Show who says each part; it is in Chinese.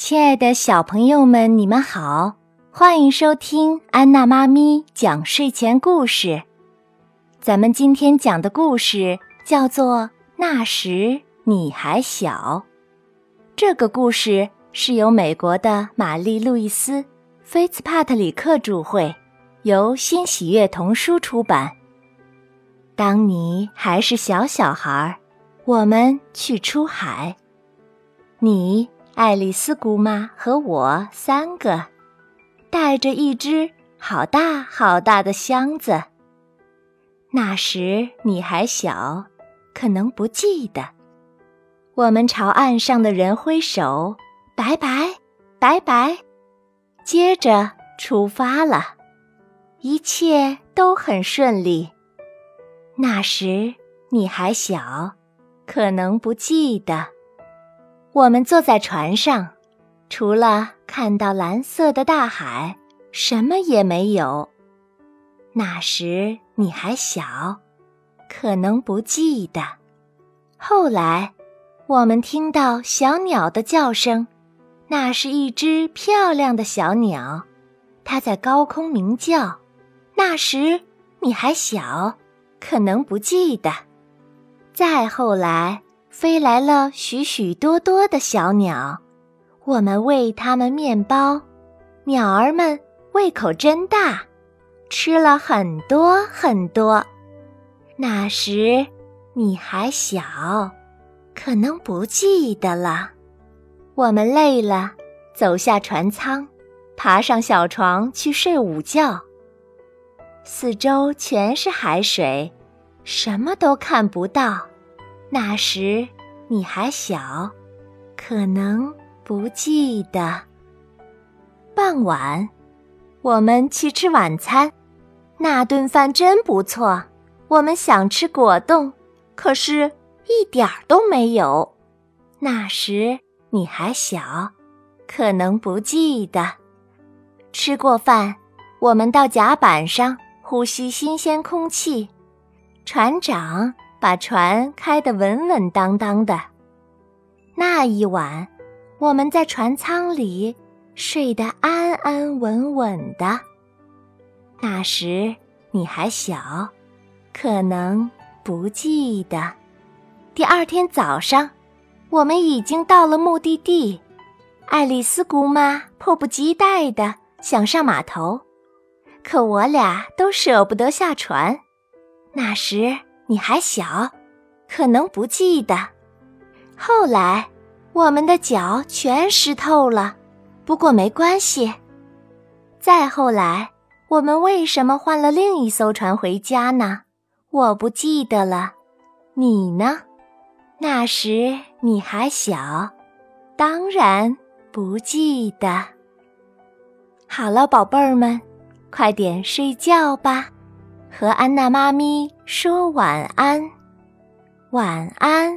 Speaker 1: 亲爱的小朋友们，你们好，欢迎收听安娜妈咪讲睡前故事。咱们今天讲的故事叫做《那时你还小》。这个故事是由美国的玛丽·路易斯·菲茨帕特里克著绘，由新喜悦童书出版。当你还是小小孩，我们去出海，你。爱丽丝姑妈和我三个，带着一只好大好大的箱子。那时你还小，可能不记得。我们朝岸上的人挥手，拜拜，拜拜，接着出发了。一切都很顺利。那时你还小，可能不记得。我们坐在船上，除了看到蓝色的大海，什么也没有。那时你还小，可能不记得。后来，我们听到小鸟的叫声，那是一只漂亮的小鸟，它在高空鸣叫。那时你还小，可能不记得。再后来。飞来了许许多多的小鸟，我们喂它们面包，鸟儿们胃口真大，吃了很多很多。那时你还小，可能不记得了。我们累了，走下船舱，爬上小床去睡午觉。四周全是海水，什么都看不到。那时你还小，可能不记得。傍晚，我们去吃晚餐，那顿饭真不错。我们想吃果冻，可是一点儿都没有。那时你还小，可能不记得。吃过饭，我们到甲板上呼吸新鲜空气。船长。把船开得稳稳当当的。那一晚，我们在船舱里睡得安安稳稳的。那时你还小，可能不记得。第二天早上，我们已经到了目的地。爱丽丝姑妈迫不及待的想上码头，可我俩都舍不得下船。那时。你还小，可能不记得。后来，我们的脚全湿透了，不过没关系。再后来，我们为什么换了另一艘船回家呢？我不记得了。你呢？那时你还小，当然不记得。好了，宝贝儿们，快点睡觉吧。和安娜妈咪说晚安，晚安。